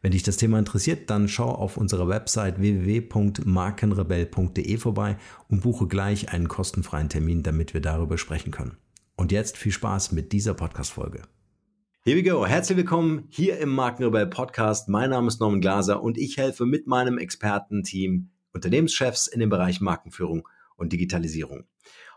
Wenn dich das Thema interessiert, dann schau auf unserer Website www.markenrebell.de vorbei und buche gleich einen kostenfreien Termin, damit wir darüber sprechen können. Und jetzt viel Spaß mit dieser Podcast-Folge. Here we go. Herzlich willkommen hier im Markenrebell Podcast. Mein Name ist Norman Glaser und ich helfe mit meinem Expertenteam Unternehmenschefs in dem Bereich Markenführung und Digitalisierung.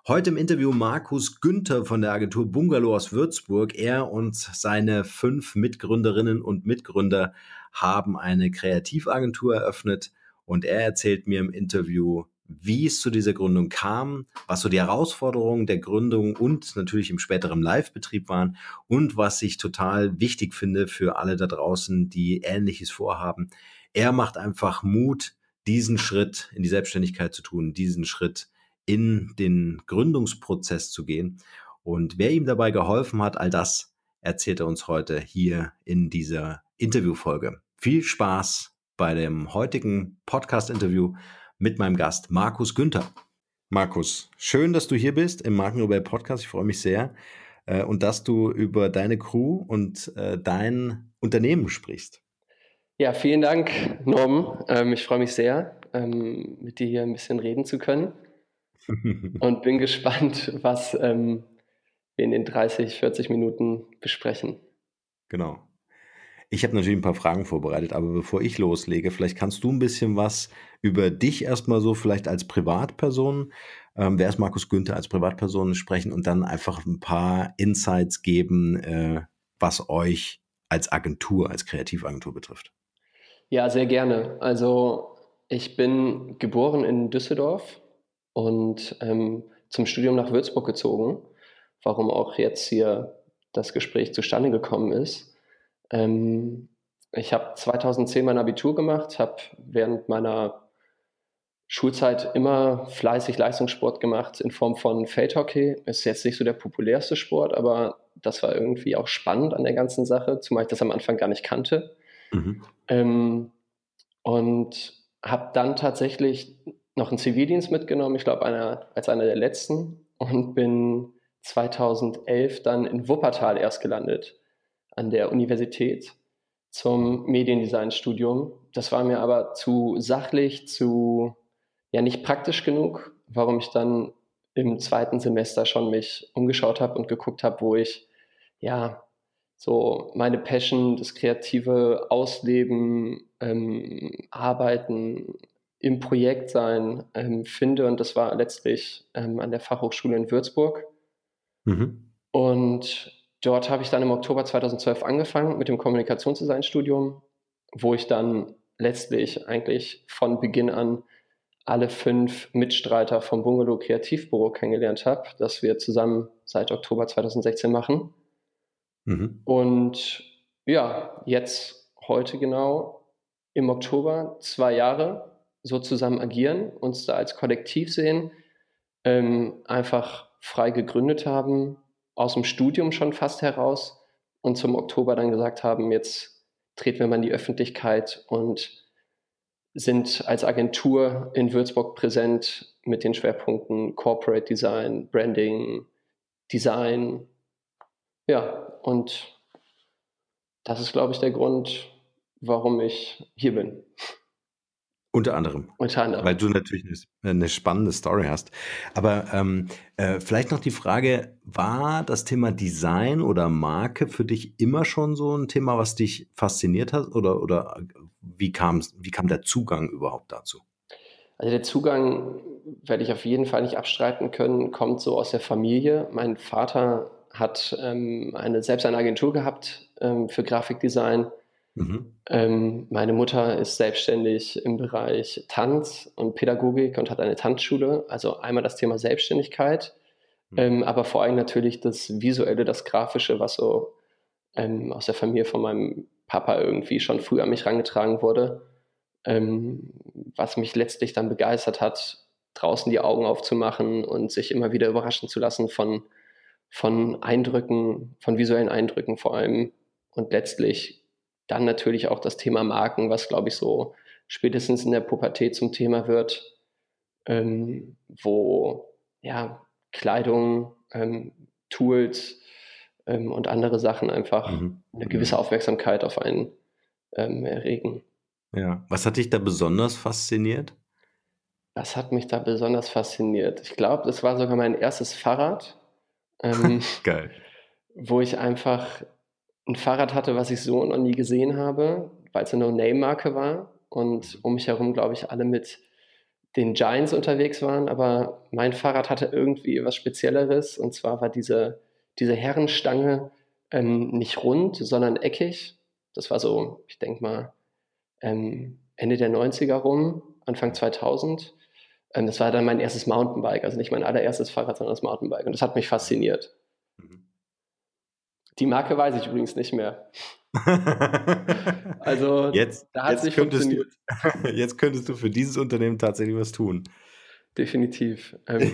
Heute im Interview Markus Günther von der Agentur Bungalow aus Würzburg. Er und seine fünf Mitgründerinnen und Mitgründer haben eine Kreativagentur eröffnet und er erzählt mir im Interview, wie es zu dieser Gründung kam, was so die Herausforderungen der Gründung und natürlich im späteren Live-Betrieb waren und was ich total wichtig finde für alle da draußen, die Ähnliches vorhaben. Er macht einfach Mut, diesen Schritt in die Selbstständigkeit zu tun, diesen Schritt in den Gründungsprozess zu gehen. Und wer ihm dabei geholfen hat, all das erzählt er uns heute hier in dieser Interviewfolge. Viel Spaß bei dem heutigen Podcast-Interview mit meinem Gast Markus Günther. Markus, schön, dass du hier bist im Markenrebell Podcast. Ich freue mich sehr äh, und dass du über deine Crew und äh, dein Unternehmen sprichst. Ja, vielen Dank, Norm. Ähm, ich freue mich sehr, ähm, mit dir hier ein bisschen reden zu können. und bin gespannt, was ähm, wir in den 30, 40 Minuten besprechen. Genau. Ich habe natürlich ein paar Fragen vorbereitet, aber bevor ich loslege, vielleicht kannst du ein bisschen was über dich erstmal so vielleicht als Privatperson, ähm, wer ist Markus Günther als Privatperson sprechen und dann einfach ein paar Insights geben, äh, was euch als Agentur, als Kreativagentur betrifft. Ja, sehr gerne. Also ich bin geboren in Düsseldorf, und ähm, zum Studium nach Würzburg gezogen, warum auch jetzt hier das Gespräch zustande gekommen ist. Ähm, ich habe 2010 mein Abitur gemacht, habe während meiner Schulzeit immer fleißig Leistungssport gemacht in Form von Feldhockey. Ist jetzt nicht so der populärste Sport, aber das war irgendwie auch spannend an der ganzen Sache, zumal ich das am Anfang gar nicht kannte. Mhm. Ähm, und habe dann tatsächlich noch einen Zivildienst mitgenommen, ich glaube einer, als einer der letzten und bin 2011 dann in Wuppertal erst gelandet an der Universität zum Mediendesign-Studium. Das war mir aber zu sachlich, zu ja nicht praktisch genug, warum ich dann im zweiten Semester schon mich umgeschaut habe und geguckt habe, wo ich ja so meine Passion, das kreative Ausleben, ähm, Arbeiten im Projekt sein ähm, finde. Und das war letztlich ähm, an der Fachhochschule in Würzburg. Mhm. Und dort habe ich dann im Oktober 2012 angefangen mit dem Kommunikationsdesign-Studium, wo ich dann letztlich eigentlich von Beginn an alle fünf Mitstreiter vom Bungalow Kreativbüro kennengelernt habe, das wir zusammen seit Oktober 2016 machen. Mhm. Und ja, jetzt heute genau im Oktober zwei Jahre so zusammen agieren, uns da als Kollektiv sehen, ähm, einfach frei gegründet haben, aus dem Studium schon fast heraus und zum Oktober dann gesagt haben, jetzt treten wir mal in die Öffentlichkeit und sind als Agentur in Würzburg präsent mit den Schwerpunkten Corporate Design, Branding, Design. Ja, und das ist, glaube ich, der Grund, warum ich hier bin. Unter anderem. Unter anderem. Weil du natürlich eine, eine spannende Story hast. Aber ähm, äh, vielleicht noch die Frage, war das Thema Design oder Marke für dich immer schon so ein Thema, was dich fasziniert hat? Oder, oder wie, kam's, wie kam der Zugang überhaupt dazu? Also der Zugang, werde ich auf jeden Fall nicht abstreiten können, kommt so aus der Familie. Mein Vater hat ähm, eine, selbst eine Agentur gehabt ähm, für Grafikdesign Mhm. Ähm, meine Mutter ist selbstständig im Bereich Tanz und Pädagogik und hat eine Tanzschule. Also einmal das Thema Selbstständigkeit, mhm. ähm, aber vor allem natürlich das Visuelle, das Grafische, was so ähm, aus der Familie von meinem Papa irgendwie schon früh an mich herangetragen wurde, was mich letztlich dann begeistert hat, draußen die Augen aufzumachen und sich immer wieder überraschen zu lassen von, von Eindrücken, von visuellen Eindrücken vor allem und letztlich dann natürlich auch das Thema Marken, was, glaube ich, so spätestens in der Pubertät zum Thema wird, ähm, wo ja, Kleidung, ähm, Tools ähm, und andere Sachen einfach mhm. eine gewisse Aufmerksamkeit auf einen ähm, erregen. Ja, was hat dich da besonders fasziniert? Was hat mich da besonders fasziniert? Ich glaube, das war sogar mein erstes Fahrrad. Ähm, Geil. Wo ich einfach ein Fahrrad hatte, was ich so noch nie gesehen habe, weil es eine No-Name-Marke war und um mich herum, glaube ich, alle mit den Giants unterwegs waren, aber mein Fahrrad hatte irgendwie was Spezielleres und zwar war diese, diese Herrenstange ähm, nicht rund, sondern eckig. Das war so, ich denke mal, ähm, Ende der 90er rum, Anfang 2000. Ähm, das war dann mein erstes Mountainbike, also nicht mein allererstes Fahrrad, sondern das Mountainbike und das hat mich fasziniert. Die Marke weiß ich übrigens nicht mehr. also jetzt, da hat jetzt könntest Du, jetzt könntest du für dieses Unternehmen tatsächlich was tun. Definitiv. Ähm.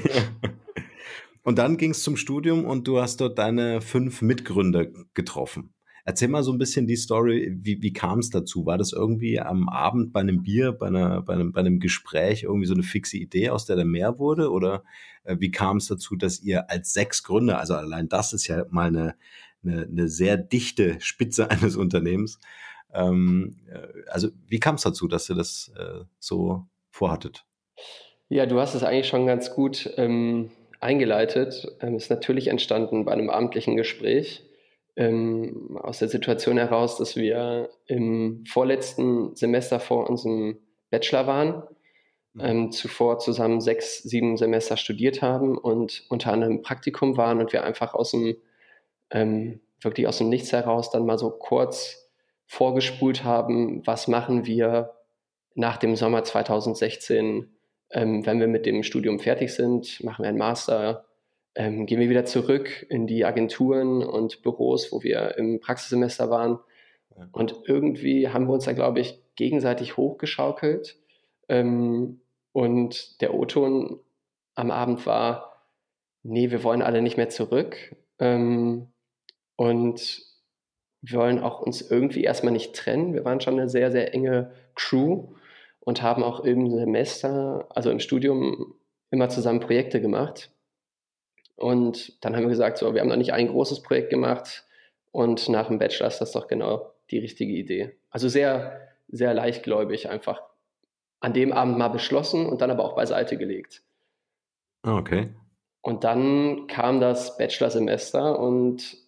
und dann ging es zum Studium und du hast dort deine fünf Mitgründer getroffen. Erzähl mal so ein bisschen die Story, wie, wie kam es dazu? War das irgendwie am Abend bei einem Bier, bei, einer, bei, einem, bei einem Gespräch irgendwie so eine fixe Idee, aus der da mehr wurde? Oder äh, wie kam es dazu, dass ihr als sechs Gründer, also allein das ist ja mal eine, eine, eine sehr dichte Spitze eines Unternehmens. Ähm, äh, also wie kam es dazu, dass ihr das äh, so vorhattet? Ja, du hast es eigentlich schon ganz gut ähm, eingeleitet. Ähm, ist natürlich entstanden bei einem amtlichen Gespräch ähm, aus der Situation heraus, dass wir im vorletzten Semester vor unserem Bachelor waren, mhm. ähm, zuvor zusammen sechs, sieben Semester studiert haben und unter anderem Praktikum waren und wir einfach aus dem ähm, wirklich aus dem Nichts heraus dann mal so kurz vorgespult haben, was machen wir nach dem Sommer 2016, ähm, wenn wir mit dem Studium fertig sind, machen wir einen Master, ähm, gehen wir wieder zurück in die Agenturen und Büros, wo wir im Praxissemester waren. Und irgendwie haben wir uns da, glaube ich, gegenseitig hochgeschaukelt. Ähm, und der O-Ton am Abend war, nee, wir wollen alle nicht mehr zurück. Ähm, und wir wollen auch uns irgendwie erstmal nicht trennen. Wir waren schon eine sehr, sehr enge Crew und haben auch im Semester, also im Studium, immer zusammen Projekte gemacht. Und dann haben wir gesagt, so, wir haben noch nicht ein großes Projekt gemacht und nach dem Bachelor ist das doch genau die richtige Idee. Also sehr, sehr leichtgläubig einfach an dem Abend mal beschlossen und dann aber auch beiseite gelegt. Ah, okay. Und dann kam das Bachelorsemester und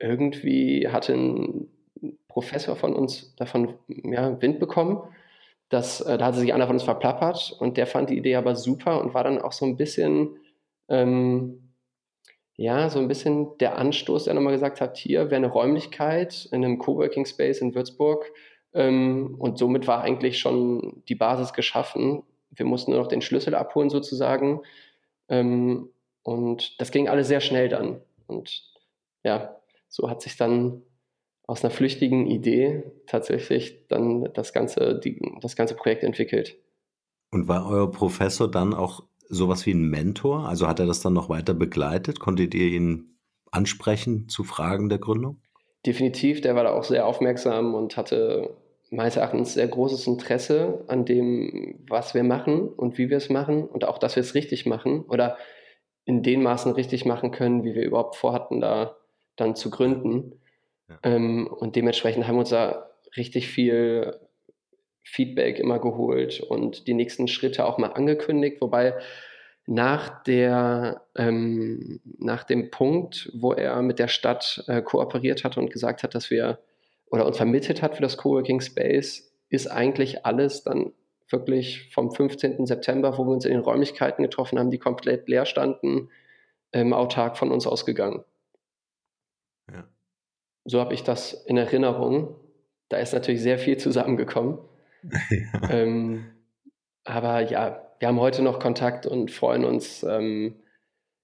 irgendwie hatte ein Professor von uns davon ja, Wind bekommen. Das, äh, da hatte sich einer von uns verplappert und der fand die Idee aber super und war dann auch so ein bisschen, ähm, ja, so ein bisschen der Anstoß, der nochmal gesagt hat, hier wäre eine Räumlichkeit in einem Coworking Space in Würzburg ähm, und somit war eigentlich schon die Basis geschaffen. Wir mussten nur noch den Schlüssel abholen sozusagen ähm, und das ging alles sehr schnell dann und ja, so hat sich dann aus einer flüchtigen Idee tatsächlich dann das ganze, die, das ganze Projekt entwickelt. Und war euer Professor dann auch sowas wie ein Mentor? Also hat er das dann noch weiter begleitet? Konntet ihr ihn ansprechen zu Fragen der Gründung? Definitiv, der war da auch sehr aufmerksam und hatte meines Erachtens sehr großes Interesse an dem, was wir machen und wie wir es machen und auch, dass wir es richtig machen oder in den Maßen richtig machen können, wie wir überhaupt vorhatten, da dann zu gründen. Ja. Ähm, und dementsprechend haben wir uns da richtig viel Feedback immer geholt und die nächsten Schritte auch mal angekündigt, wobei nach, der, ähm, nach dem Punkt, wo er mit der Stadt äh, kooperiert hat und gesagt hat, dass wir oder uns vermittelt hat für das Coworking Space, ist eigentlich alles dann wirklich vom 15. September, wo wir uns in den Räumlichkeiten getroffen haben, die komplett leer standen, ähm, autark von uns ausgegangen. So habe ich das in Erinnerung. Da ist natürlich sehr viel zusammengekommen. Ja. Ähm, aber ja, wir haben heute noch Kontakt und freuen uns ähm,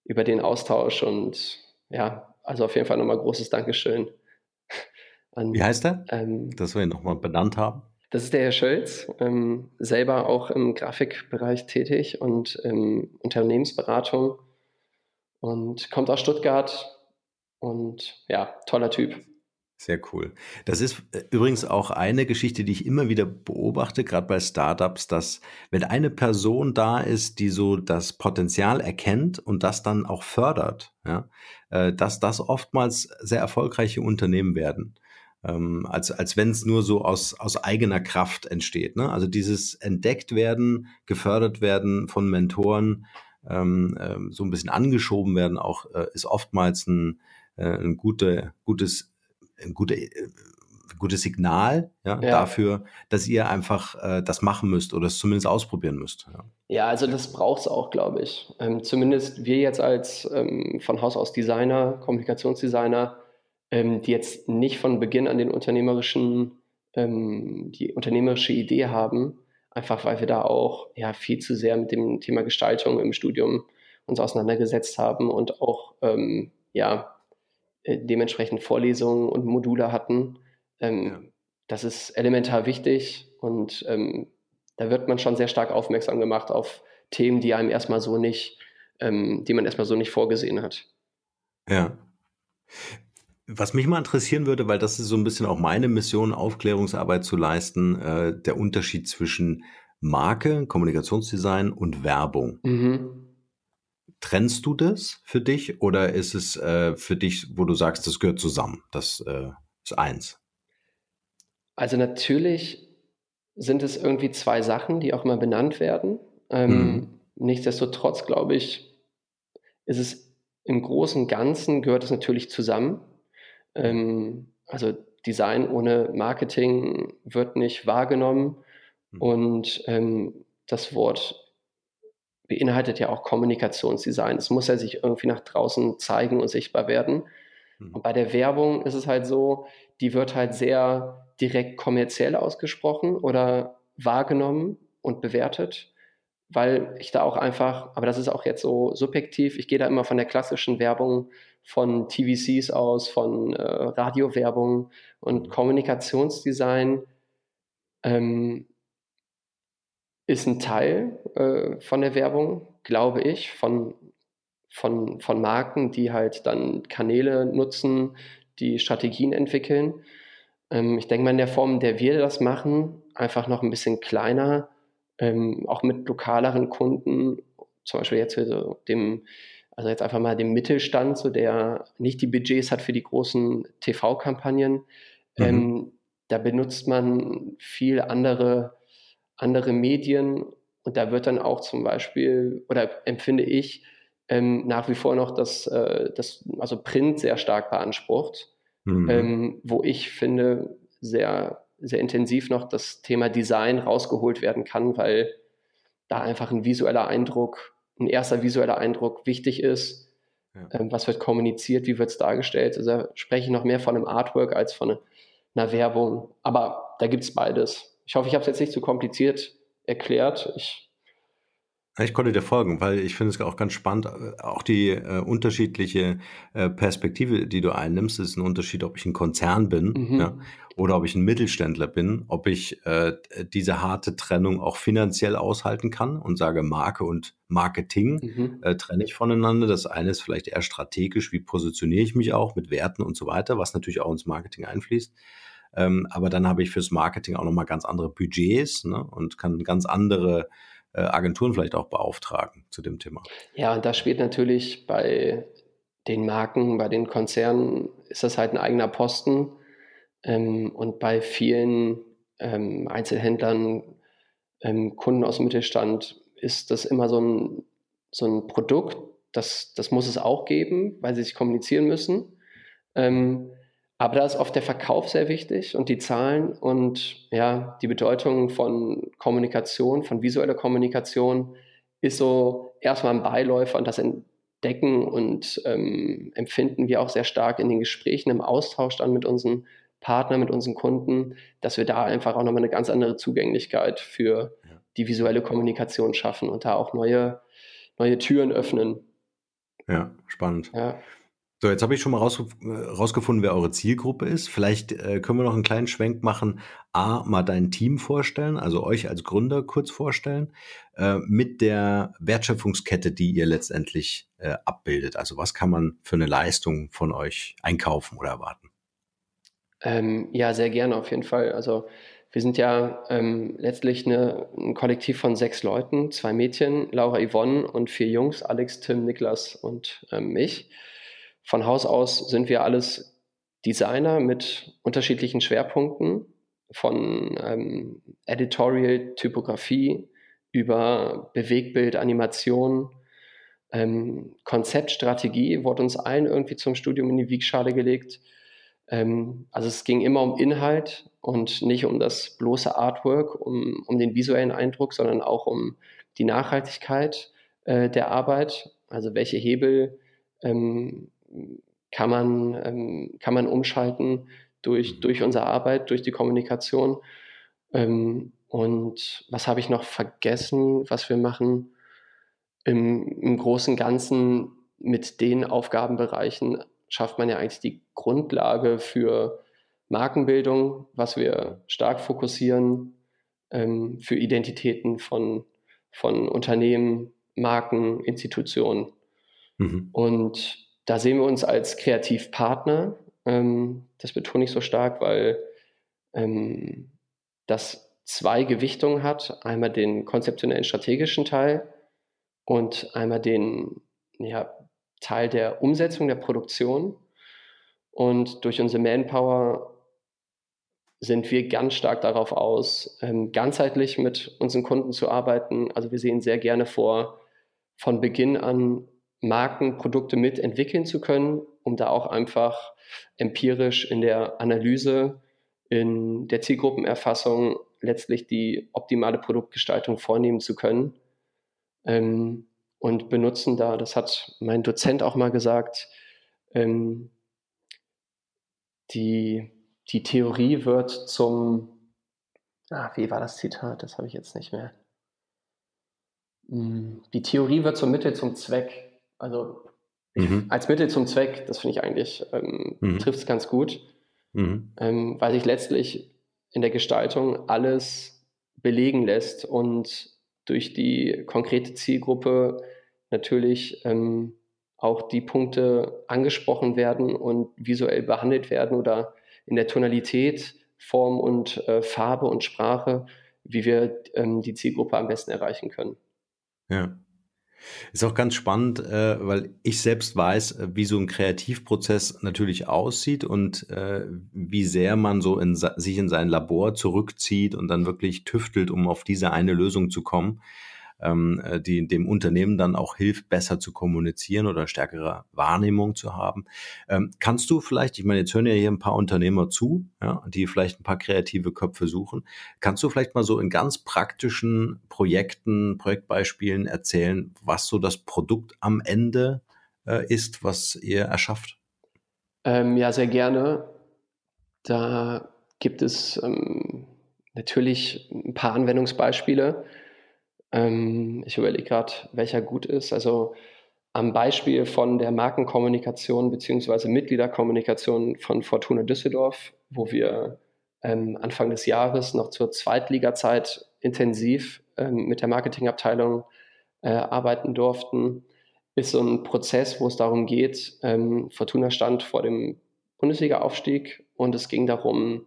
über den Austausch und ja, also auf jeden Fall nochmal großes Dankeschön. An, Wie heißt er? Ähm, Dass wir ihn nochmal benannt haben. Das ist der Herr Schölz, ähm, selber auch im Grafikbereich tätig und ähm, Unternehmensberatung und kommt aus Stuttgart und ja, toller Typ. Sehr cool. Das ist äh, übrigens auch eine Geschichte, die ich immer wieder beobachte, gerade bei Startups, dass wenn eine Person da ist, die so das Potenzial erkennt und das dann auch fördert, ja, äh, dass das oftmals sehr erfolgreiche Unternehmen werden. Ähm, als, als wenn es nur so aus, aus eigener Kraft entsteht. Ne? Also dieses entdeckt werden, gefördert werden von Mentoren, ähm, ähm, so ein bisschen angeschoben werden, auch äh, ist oftmals ein, ein gute, gutes ein gute, äh, gutes Signal ja, ja, dafür, dass ihr einfach äh, das machen müsst oder es zumindest ausprobieren müsst. Ja, ja also das braucht es auch, glaube ich. Ähm, zumindest wir jetzt als ähm, von Haus aus Designer, Kommunikationsdesigner, ähm, die jetzt nicht von Beginn an den unternehmerischen, ähm, die unternehmerische Idee haben, einfach weil wir da auch ja, viel zu sehr mit dem Thema Gestaltung im Studium uns auseinandergesetzt haben und auch ähm, ja, äh, dementsprechend Vorlesungen und Module hatten. Ähm, ja. Das ist elementar wichtig und ähm, da wird man schon sehr stark aufmerksam gemacht auf Themen, die einem erstmal so nicht, ähm, die man erstmal so nicht vorgesehen hat. Ja. Was mich mal interessieren würde, weil das ist so ein bisschen auch meine Mission, Aufklärungsarbeit zu leisten, äh, der Unterschied zwischen Marke, Kommunikationsdesign und Werbung. Mhm. Trennst du das für dich oder ist es äh, für dich, wo du sagst, das gehört zusammen? Das äh, ist eins. Also natürlich sind es irgendwie zwei Sachen, die auch mal benannt werden. Ähm, mhm. Nichtsdestotrotz glaube ich, ist es im Großen und Ganzen gehört es natürlich zusammen. Ähm, also Design ohne Marketing wird nicht wahrgenommen mhm. und ähm, das Wort beinhaltet ja auch Kommunikationsdesign. Es muss ja sich irgendwie nach draußen zeigen und sichtbar werden. Mhm. Und bei der Werbung ist es halt so, die wird halt sehr direkt kommerziell ausgesprochen oder wahrgenommen und bewertet, weil ich da auch einfach, aber das ist auch jetzt so subjektiv, ich gehe da immer von der klassischen Werbung von TVCs aus, von äh, Radiowerbung und mhm. Kommunikationsdesign ähm, ist ein Teil äh, von der Werbung, glaube ich, von, von, von Marken, die halt dann Kanäle nutzen, die Strategien entwickeln. Ähm, ich denke mal, in der Form, in der wir das machen, einfach noch ein bisschen kleiner, ähm, auch mit lokaleren Kunden, zum Beispiel jetzt so dem, also jetzt einfach mal dem Mittelstand, so der nicht die Budgets hat für die großen TV-Kampagnen. Mhm. Ähm, da benutzt man viel andere andere Medien und da wird dann auch zum Beispiel, oder empfinde ich, ähm, nach wie vor noch das, äh, das, also Print sehr stark beansprucht, mhm. ähm, wo ich finde, sehr, sehr intensiv noch das Thema Design rausgeholt werden kann, weil da einfach ein visueller Eindruck, ein erster visueller Eindruck wichtig ist. Ja. Ähm, was wird kommuniziert, wie wird es dargestellt? Also da spreche ich noch mehr von einem Artwork als von einer Werbung. Aber da gibt es beides. Ich hoffe, ich habe es jetzt nicht zu kompliziert erklärt. Ich Ich konnte dir folgen, weil ich finde es auch ganz spannend, äh, auch die äh, unterschiedliche äh, Perspektive, die du einnimmst. Es ist ein Unterschied, ob ich ein Konzern bin mhm. ja, oder ob ich ein Mittelständler bin, ob ich äh, diese harte Trennung auch finanziell aushalten kann und sage, Marke und Marketing mhm. äh, trenne ich voneinander. Das eine ist vielleicht eher strategisch, wie positioniere ich mich auch mit Werten und so weiter, was natürlich auch ins Marketing einfließt. Ähm, aber dann habe ich fürs Marketing auch nochmal ganz andere Budgets ne, und kann ganz andere äh, Agenturen vielleicht auch beauftragen zu dem Thema. Ja, und da spielt natürlich bei den Marken, bei den Konzernen ist das halt ein eigener Posten. Ähm, und bei vielen ähm, Einzelhändlern, ähm, Kunden aus dem Mittelstand ist das immer so ein, so ein Produkt, das, das muss es auch geben, weil sie sich kommunizieren müssen. Ähm, aber da ist oft der Verkauf sehr wichtig und die Zahlen und ja, die Bedeutung von Kommunikation, von visueller Kommunikation ist so erstmal ein Beiläufer und das entdecken und ähm, empfinden wir auch sehr stark in den Gesprächen, im Austausch dann mit unseren Partnern, mit unseren Kunden, dass wir da einfach auch nochmal eine ganz andere Zugänglichkeit für die visuelle Kommunikation schaffen und da auch neue, neue Türen öffnen. Ja, spannend. Ja. So, jetzt habe ich schon mal äh, rausgefunden, wer eure Zielgruppe ist. Vielleicht äh, können wir noch einen kleinen Schwenk machen. A, mal dein Team vorstellen, also euch als Gründer kurz vorstellen, äh, mit der Wertschöpfungskette, die ihr letztendlich äh, abbildet. Also was kann man für eine Leistung von euch einkaufen oder erwarten? Ähm, ja, sehr gerne auf jeden Fall. Also wir sind ja ähm, letztlich eine, ein Kollektiv von sechs Leuten, zwei Mädchen, Laura Yvonne und vier Jungs, Alex, Tim, Niklas und ähm, mich. Von Haus aus sind wir alles Designer mit unterschiedlichen Schwerpunkten, von ähm, Editorial, Typografie über Bewegbild, Animation, ähm, Konzeptstrategie wurde uns allen irgendwie zum Studium in die Wiegschale gelegt. Ähm, also es ging immer um Inhalt und nicht um das bloße Artwork, um, um den visuellen Eindruck, sondern auch um die Nachhaltigkeit äh, der Arbeit. Also welche Hebel ähm, kann man, ähm, kann man umschalten durch, mhm. durch unsere Arbeit, durch die Kommunikation. Ähm, und was habe ich noch vergessen, was wir machen? Im, Im Großen und Ganzen mit den Aufgabenbereichen schafft man ja eigentlich die Grundlage für Markenbildung, was wir stark fokussieren, ähm, für Identitäten von, von Unternehmen, Marken, Institutionen. Mhm. Und da sehen wir uns als Kreativpartner. Ähm, das betone ich so stark, weil ähm, das zwei Gewichtungen hat. Einmal den konzeptionellen strategischen Teil und einmal den ja, Teil der Umsetzung der Produktion. Und durch unsere Manpower sind wir ganz stark darauf aus, ähm, ganzheitlich mit unseren Kunden zu arbeiten. Also wir sehen sehr gerne vor, von Beginn an Marken, Produkte mitentwickeln zu können, um da auch einfach empirisch in der Analyse, in der Zielgruppenerfassung letztlich die optimale Produktgestaltung vornehmen zu können. Ähm, und benutzen da, das hat mein Dozent auch mal gesagt, ähm, die, die Theorie wird zum, ah, wie war das Zitat? Das habe ich jetzt nicht mehr. Hm, die Theorie wird zum Mittel zum Zweck. Also mhm. als Mittel zum Zweck, das finde ich eigentlich, ähm, mhm. trifft es ganz gut, mhm. ähm, weil sich letztlich in der Gestaltung alles belegen lässt und durch die konkrete Zielgruppe natürlich ähm, auch die Punkte angesprochen werden und visuell behandelt werden oder in der Tonalität, Form und äh, Farbe und Sprache, wie wir ähm, die Zielgruppe am besten erreichen können. Ja. Ist auch ganz spannend, äh, weil ich selbst weiß, wie so ein Kreativprozess natürlich aussieht und äh, wie sehr man so in, sich in sein Labor zurückzieht und dann wirklich tüftelt, um auf diese eine Lösung zu kommen ähm, äh, die dem Unternehmen dann auch hilft, besser zu kommunizieren oder stärkere Wahrnehmung zu haben. Ähm, kannst du vielleicht, ich meine, jetzt hören ja hier ein paar Unternehmer zu, ja, die vielleicht ein paar kreative Köpfe suchen. Kannst du vielleicht mal so in ganz praktischen Projekten, Projektbeispielen erzählen, was so das Produkt am Ende äh, ist, was ihr erschafft? Ähm, ja, sehr gerne. Da gibt es ähm, natürlich ein paar Anwendungsbeispiele. Ähm, ich überlege gerade, welcher gut ist. Also am Beispiel von der Markenkommunikation bzw. Mitgliederkommunikation von Fortuna Düsseldorf, wo wir ähm, Anfang des Jahres noch zur Zweitliga-Zeit intensiv ähm, mit der Marketingabteilung äh, arbeiten durften, ist so ein Prozess, wo es darum geht, ähm, Fortuna stand vor dem Bundesliga-Aufstieg und es ging darum,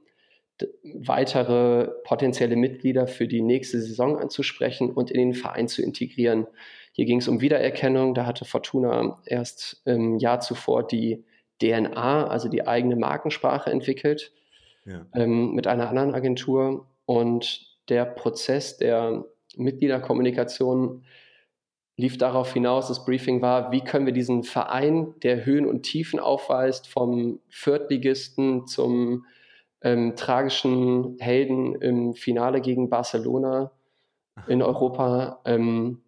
weitere potenzielle Mitglieder für die nächste Saison anzusprechen und in den Verein zu integrieren. Hier ging es um Wiedererkennung. Da hatte Fortuna erst im Jahr zuvor die DNA, also die eigene Markensprache entwickelt, ja. ähm, mit einer anderen Agentur. Und der Prozess der Mitgliederkommunikation lief darauf hinaus, das Briefing war, wie können wir diesen Verein, der Höhen und Tiefen aufweist, vom Viertligisten zum ähm, tragischen Helden im Finale gegen Barcelona in Europa, ähm,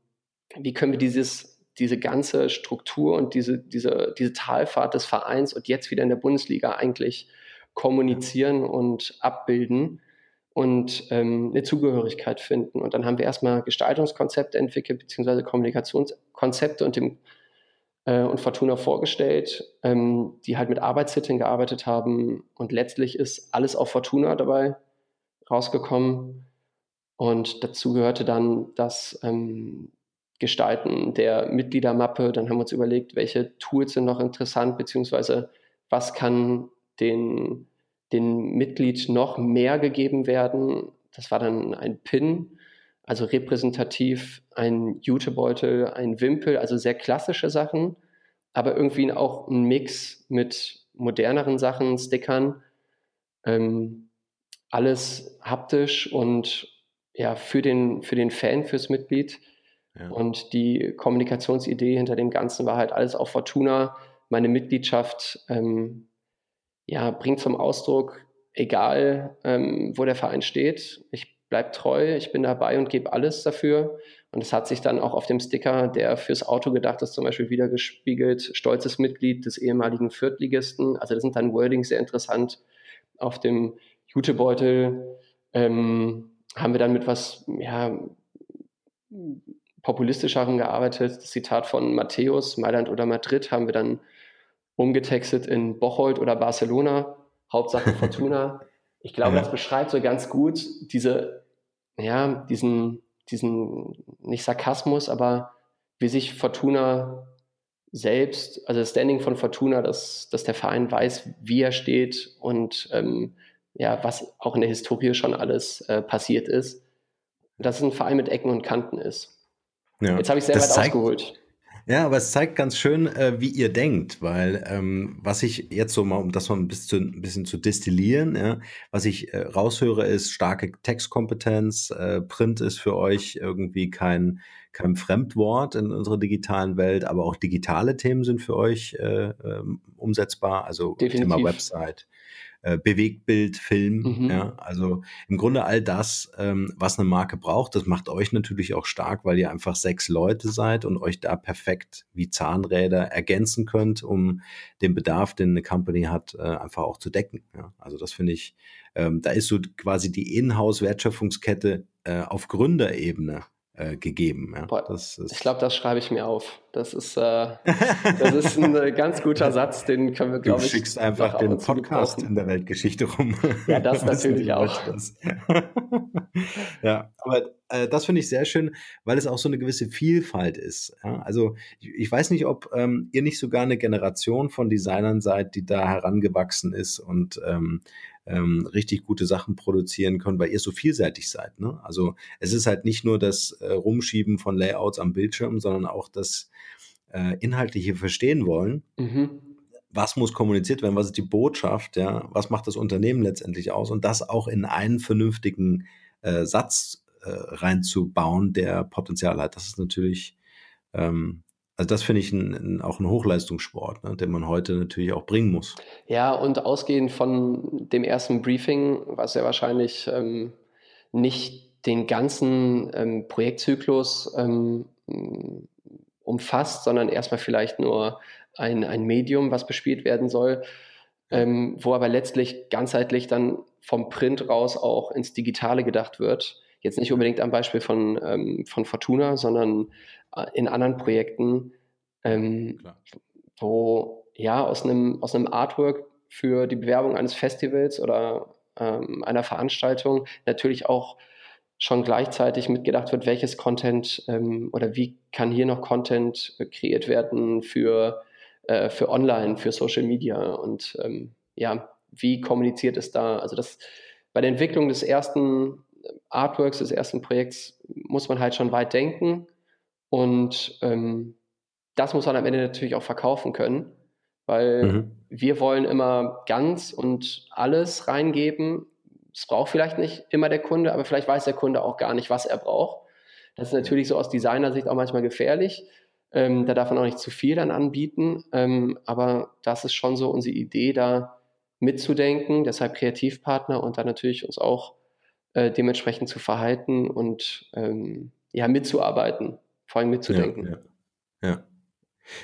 wie können wir dieses, diese ganze Struktur und diese, diese, diese Talfahrt des Vereins und jetzt wieder in der Bundesliga eigentlich kommunizieren und abbilden und ähm, eine Zugehörigkeit finden. Und dann haben wir erstmal Gestaltungskonzepte entwickelt, beziehungsweise Kommunikationskonzepte und, dem, äh, und Fortuna vorgestellt, ähm, die halt mit Arbeitssitting gearbeitet haben. Und letztlich ist alles auf Fortuna dabei rausgekommen. Und dazu gehörte dann das ähm, Gestalten der Mitgliedermappe. Dann haben wir uns überlegt, welche Tools sind noch interessant, beziehungsweise was kann den den Mitglied noch mehr gegeben werden. Das war dann ein Pin, also repräsentativ ein Jutebeutel, ein Wimpel, also sehr klassische Sachen, aber irgendwie auch ein Mix mit moderneren Sachen, Stickern. Ähm, alles haptisch und ja, für den, für den Fan, fürs Mitglied. Ja. Und die Kommunikationsidee hinter dem Ganzen war halt alles auf Fortuna, meine Mitgliedschaft ähm, ja, bringt zum Ausdruck, egal ähm, wo der Verein steht, ich bleibe treu, ich bin dabei und gebe alles dafür. Und es hat sich dann auch auf dem Sticker, der fürs Auto gedacht ist, zum Beispiel wieder gespiegelt, stolzes Mitglied des ehemaligen Viertligisten. Also das sind dann Wordings sehr interessant. Auf dem Jutebeutel ähm, haben wir dann mit was ja, populistischerem gearbeitet. Das Zitat von Matthäus, Mailand oder Madrid, haben wir dann umgetextet in Bocholt oder Barcelona, Hauptsache Fortuna. Ich glaube, das beschreibt so ganz gut diese, ja, diesen, diesen, nicht Sarkasmus, aber wie sich Fortuna selbst, also das Standing von Fortuna, dass, dass der Verein weiß, wie er steht und ähm, ja, was auch in der Historie schon alles äh, passiert ist. Dass es ein Verein mit Ecken und Kanten ist. Ja. Jetzt habe ich sehr das weit zeigt, ausgeholt. Ja, aber es zeigt ganz schön, äh, wie ihr denkt, weil ähm, was ich jetzt so mal, um das mal ein bisschen, zu, ein bisschen zu destillieren, ja, was ich äh, raushöre, ist starke Textkompetenz. Äh, Print ist für euch irgendwie kein, kein Fremdwort in unserer digitalen Welt, aber auch digitale Themen sind für euch äh, ähm, umsetzbar, also Definitiv. Thema Website äh, Bewegtbild, Film. Mhm. Ja, also im Grunde all das, ähm, was eine Marke braucht, das macht euch natürlich auch stark, weil ihr einfach sechs Leute seid und euch da perfekt wie Zahnräder ergänzen könnt, um den Bedarf, den eine Company hat, äh, einfach auch zu decken. Ja, also das finde ich, ähm, da ist so quasi die Inhouse-Wertschöpfungskette äh, auf Gründerebene äh, gegeben. Ja. Boah, ich glaube, das schreibe ich mir auf. Das ist, äh, das ist ein äh, ganz guter Satz, den können wir, glaube ich. Du schickst einfach den Podcast in der Weltgeschichte rum. Ja, das natürlich auch. Das. ja, aber äh, das finde ich sehr schön, weil es auch so eine gewisse Vielfalt ist. Ja? Also ich, ich, weiß nicht, ob ähm, ihr nicht sogar eine Generation von Designern seid, die da herangewachsen ist und ähm, ähm, richtig gute Sachen produzieren können, weil ihr so vielseitig seid. Ne? Also es ist halt nicht nur das äh, Rumschieben von Layouts am Bildschirm, sondern auch das äh, inhaltliche Verstehen wollen. Mhm. Was muss kommuniziert werden? Was ist die Botschaft? Ja, was macht das Unternehmen letztendlich aus? Und das auch in einen vernünftigen äh, Satz äh, reinzubauen, der Potenzial hat. Das ist natürlich ähm, also das finde ich ein, ein, auch ein Hochleistungssport, ne, den man heute natürlich auch bringen muss. Ja, und ausgehend von dem ersten Briefing, was ja wahrscheinlich ähm, nicht den ganzen ähm, Projektzyklus ähm, umfasst, sondern erstmal vielleicht nur ein, ein Medium, was bespielt werden soll, ähm, wo aber letztlich ganzheitlich dann vom Print raus auch ins Digitale gedacht wird. jetzt nicht unbedingt am Beispiel von, ähm, von Fortuna, sondern in anderen Projekten, ähm, wo ja aus einem, aus einem Artwork für die Bewerbung eines Festivals oder ähm, einer Veranstaltung natürlich auch schon gleichzeitig mitgedacht wird, welches Content ähm, oder wie kann hier noch Content äh, kreiert werden für, äh, für Online, für Social Media und ähm, ja, wie kommuniziert es da? Also das bei der Entwicklung des ersten Artworks, des ersten Projekts muss man halt schon weit denken und ähm, das muss man am Ende natürlich auch verkaufen können, weil mhm. wir wollen immer ganz und alles reingeben, es braucht vielleicht nicht immer der Kunde, aber vielleicht weiß der Kunde auch gar nicht, was er braucht. Das ist natürlich so aus Designersicht auch manchmal gefährlich. Ähm, da darf man auch nicht zu viel dann anbieten. Ähm, aber das ist schon so unsere Idee, da mitzudenken, deshalb Kreativpartner und dann natürlich uns auch äh, dementsprechend zu verhalten und ähm, ja, mitzuarbeiten, vor allem mitzudenken. Ja, ja. ja.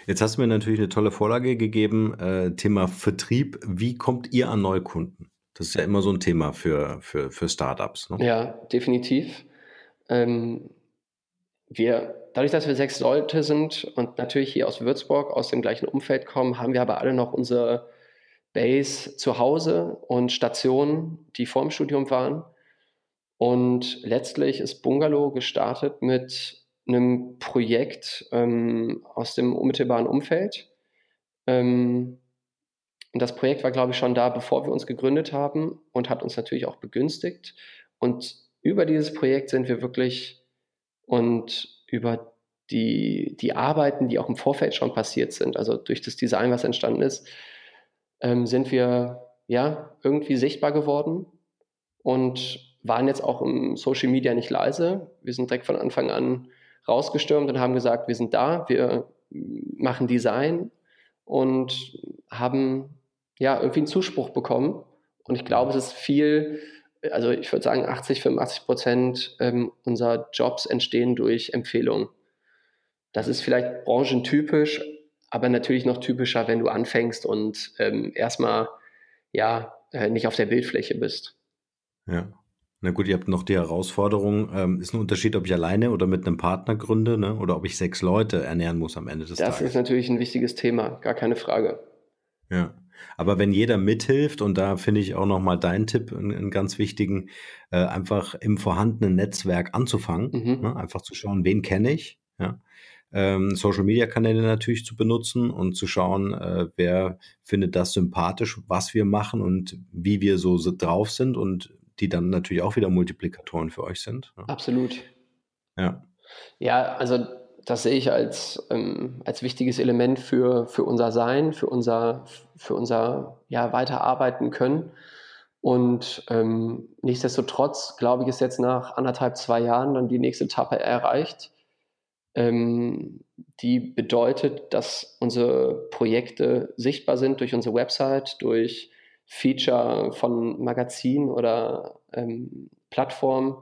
Jetzt hast du mir natürlich eine tolle Vorlage gegeben, äh, Thema Vertrieb. Wie kommt ihr an Neukunden? Das ist ja immer so ein Thema für, für, für Startups. Ne? Ja, definitiv. Ähm, wir, dadurch, dass wir sechs Leute sind und natürlich hier aus Würzburg, aus dem gleichen Umfeld kommen, haben wir aber alle noch unsere Base zu Hause und Stationen, die vor dem Studium waren. Und letztlich ist Bungalow gestartet mit einem Projekt ähm, aus dem unmittelbaren Umfeld. Ähm, und das Projekt war, glaube ich, schon da, bevor wir uns gegründet haben und hat uns natürlich auch begünstigt. Und über dieses Projekt sind wir wirklich und über die, die Arbeiten, die auch im Vorfeld schon passiert sind, also durch das Design, was entstanden ist, ähm, sind wir ja irgendwie sichtbar geworden und waren jetzt auch im Social Media nicht leise. Wir sind direkt von Anfang an rausgestürmt und haben gesagt, wir sind da, wir machen Design und haben ja, irgendwie einen Zuspruch bekommen. Und ich glaube, es ist viel, also ich würde sagen, 80, 85 Prozent ähm, unserer Jobs entstehen durch Empfehlungen. Das ist vielleicht branchentypisch, aber natürlich noch typischer, wenn du anfängst und ähm, erstmal ja äh, nicht auf der Bildfläche bist. Ja. Na gut, ihr habt noch die Herausforderung, ähm, ist ein Unterschied, ob ich alleine oder mit einem Partner gründe, ne? oder ob ich sechs Leute ernähren muss am Ende des das Tages. Das ist natürlich ein wichtiges Thema, gar keine Frage. Ja. Aber wenn jeder mithilft, und da finde ich auch nochmal deinen Tipp, einen, ganz wichtigen, äh, einfach im vorhandenen Netzwerk anzufangen, mhm. ne? einfach zu schauen, wen kenne ich, ja? ähm, Social Media Kanäle natürlich zu benutzen und zu schauen, äh, wer findet das sympathisch, was wir machen und wie wir so drauf sind und die dann natürlich auch wieder Multiplikatoren für euch sind. Ja? Absolut. Ja. Ja, also das sehe ich als, ähm, als wichtiges Element für, für unser Sein, für unser, für unser ja, Weiterarbeiten können. Und ähm, nichtsdestotrotz, glaube ich, ist jetzt nach anderthalb, zwei Jahren dann die nächste Etappe erreicht, ähm, die bedeutet, dass unsere Projekte sichtbar sind durch unsere Website, durch Feature von Magazinen oder ähm, Plattformen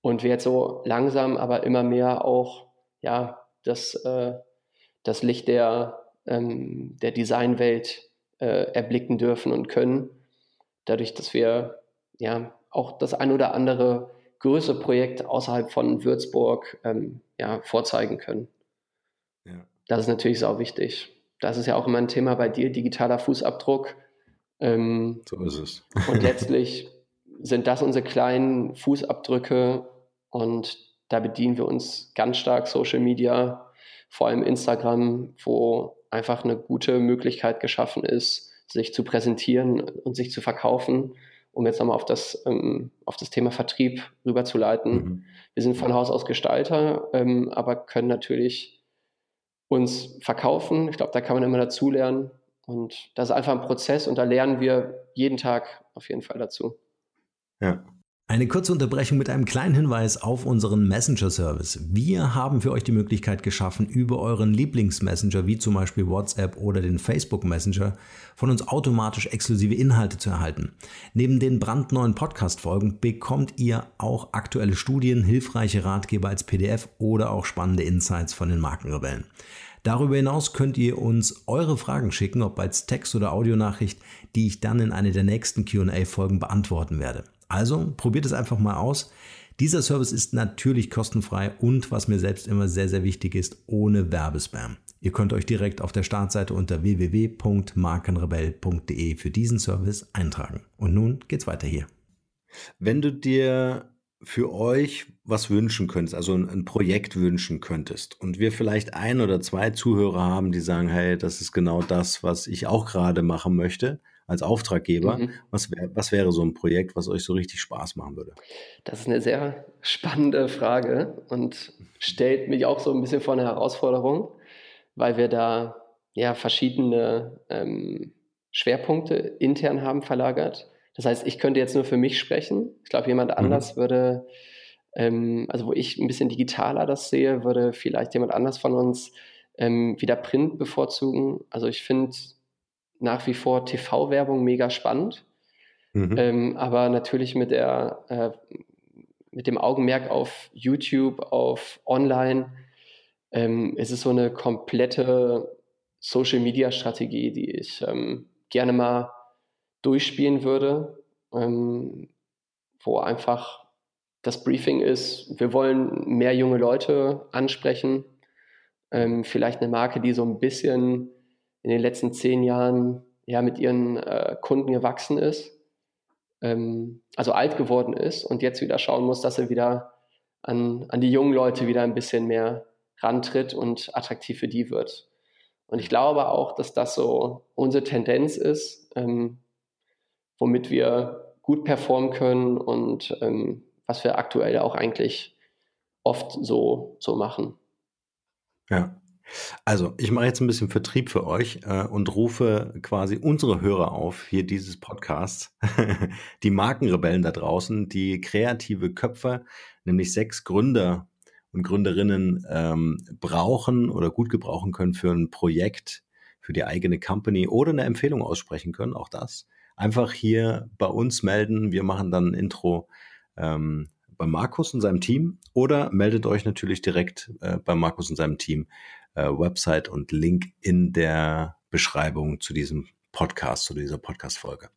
und wir jetzt so langsam aber immer mehr auch ja, das, äh, das Licht der, ähm, der Designwelt äh, erblicken dürfen und können. Dadurch, dass wir ja auch das ein oder andere größere Projekt außerhalb von Würzburg ähm, ja, vorzeigen können. Ja. Das ist natürlich sau wichtig. Das ist ja auch immer ein Thema bei dir, digitaler Fußabdruck. Ähm, so ist es. und letztlich sind das unsere kleinen Fußabdrücke und da bedienen wir uns ganz stark Social Media, vor allem Instagram, wo einfach eine gute Möglichkeit geschaffen ist, sich zu präsentieren und sich zu verkaufen, um jetzt nochmal auf das, ähm, auf das Thema Vertrieb rüberzuleiten. Mhm. Wir sind von Haus aus Gestalter, ähm, aber können natürlich uns verkaufen. Ich glaube, da kann man immer dazulernen. Und das ist einfach ein Prozess und da lernen wir jeden Tag auf jeden Fall dazu. Ja. Eine kurze Unterbrechung mit einem kleinen Hinweis auf unseren Messenger-Service. Wir haben für euch die Möglichkeit geschaffen, über euren Lieblingsmessenger wie zum Beispiel WhatsApp oder den Facebook Messenger von uns automatisch exklusive Inhalte zu erhalten. Neben den brandneuen Podcast-Folgen bekommt ihr auch aktuelle Studien, hilfreiche Ratgeber als PDF oder auch spannende Insights von den Markenrebellen. Darüber hinaus könnt ihr uns eure Fragen schicken, ob als Text oder Audionachricht, die ich dann in einer der nächsten QA-Folgen beantworten werde. Also probiert es einfach mal aus. Dieser Service ist natürlich kostenfrei und was mir selbst immer sehr, sehr wichtig ist, ohne Werbespam. Ihr könnt euch direkt auf der Startseite unter www.markenrebell.de für diesen Service eintragen. Und nun geht's weiter hier. Wenn du dir für euch was wünschen könntest, also ein, ein, Projekt wünschen könntest und wir vielleicht ein oder zwei Zuhörer haben, die sagen, hey, das ist genau das, was ich auch gerade machen möchte als Auftraggeber, mhm. was, wär, was wäre so ein Projekt, was euch so richtig Spaß machen würde? Das ist eine sehr spannende Frage und stellt mich auch so ein bisschen vor eine Herausforderung, weil wir da ja verschiedene ähm, Schwerpunkte intern haben verlagert. Das heißt, ich könnte jetzt nur für mich sprechen. Ich glaube, jemand mhm. anders würde, ähm, also wo ich ein bisschen digitaler das sehe, würde vielleicht jemand anders von uns ähm, wieder Print bevorzugen. Also ich finde nach wie vor TV-Werbung mega spannend, mhm. ähm, aber natürlich mit der äh, mit dem Augenmerk auf YouTube, auf Online, ähm, ist es so eine komplette Social-Media-Strategie, die ich ähm, gerne mal durchspielen würde, ähm, wo einfach das Briefing ist, wir wollen mehr junge Leute ansprechen, ähm, vielleicht eine Marke, die so ein bisschen in den letzten zehn Jahren ja mit ihren äh, Kunden gewachsen ist, ähm, also alt geworden ist und jetzt wieder schauen muss, dass er wieder an, an die jungen Leute wieder ein bisschen mehr rantritt und attraktiv für die wird. Und ich glaube auch, dass das so unsere Tendenz ist, ähm, womit wir gut performen können und ähm, was wir aktuell auch eigentlich oft so, so machen. Ja. Also, ich mache jetzt ein bisschen Vertrieb für euch äh, und rufe quasi unsere Hörer auf, hier dieses Podcasts, die Markenrebellen da draußen, die kreative Köpfe, nämlich sechs Gründer und Gründerinnen ähm, brauchen oder gut gebrauchen können für ein Projekt, für die eigene Company oder eine Empfehlung aussprechen können, auch das. Einfach hier bei uns melden. Wir machen dann ein Intro ähm, bei Markus und seinem Team oder meldet euch natürlich direkt äh, bei Markus und seinem Team äh, Website und Link in der Beschreibung zu diesem Podcast, zu dieser Podcast-Folge.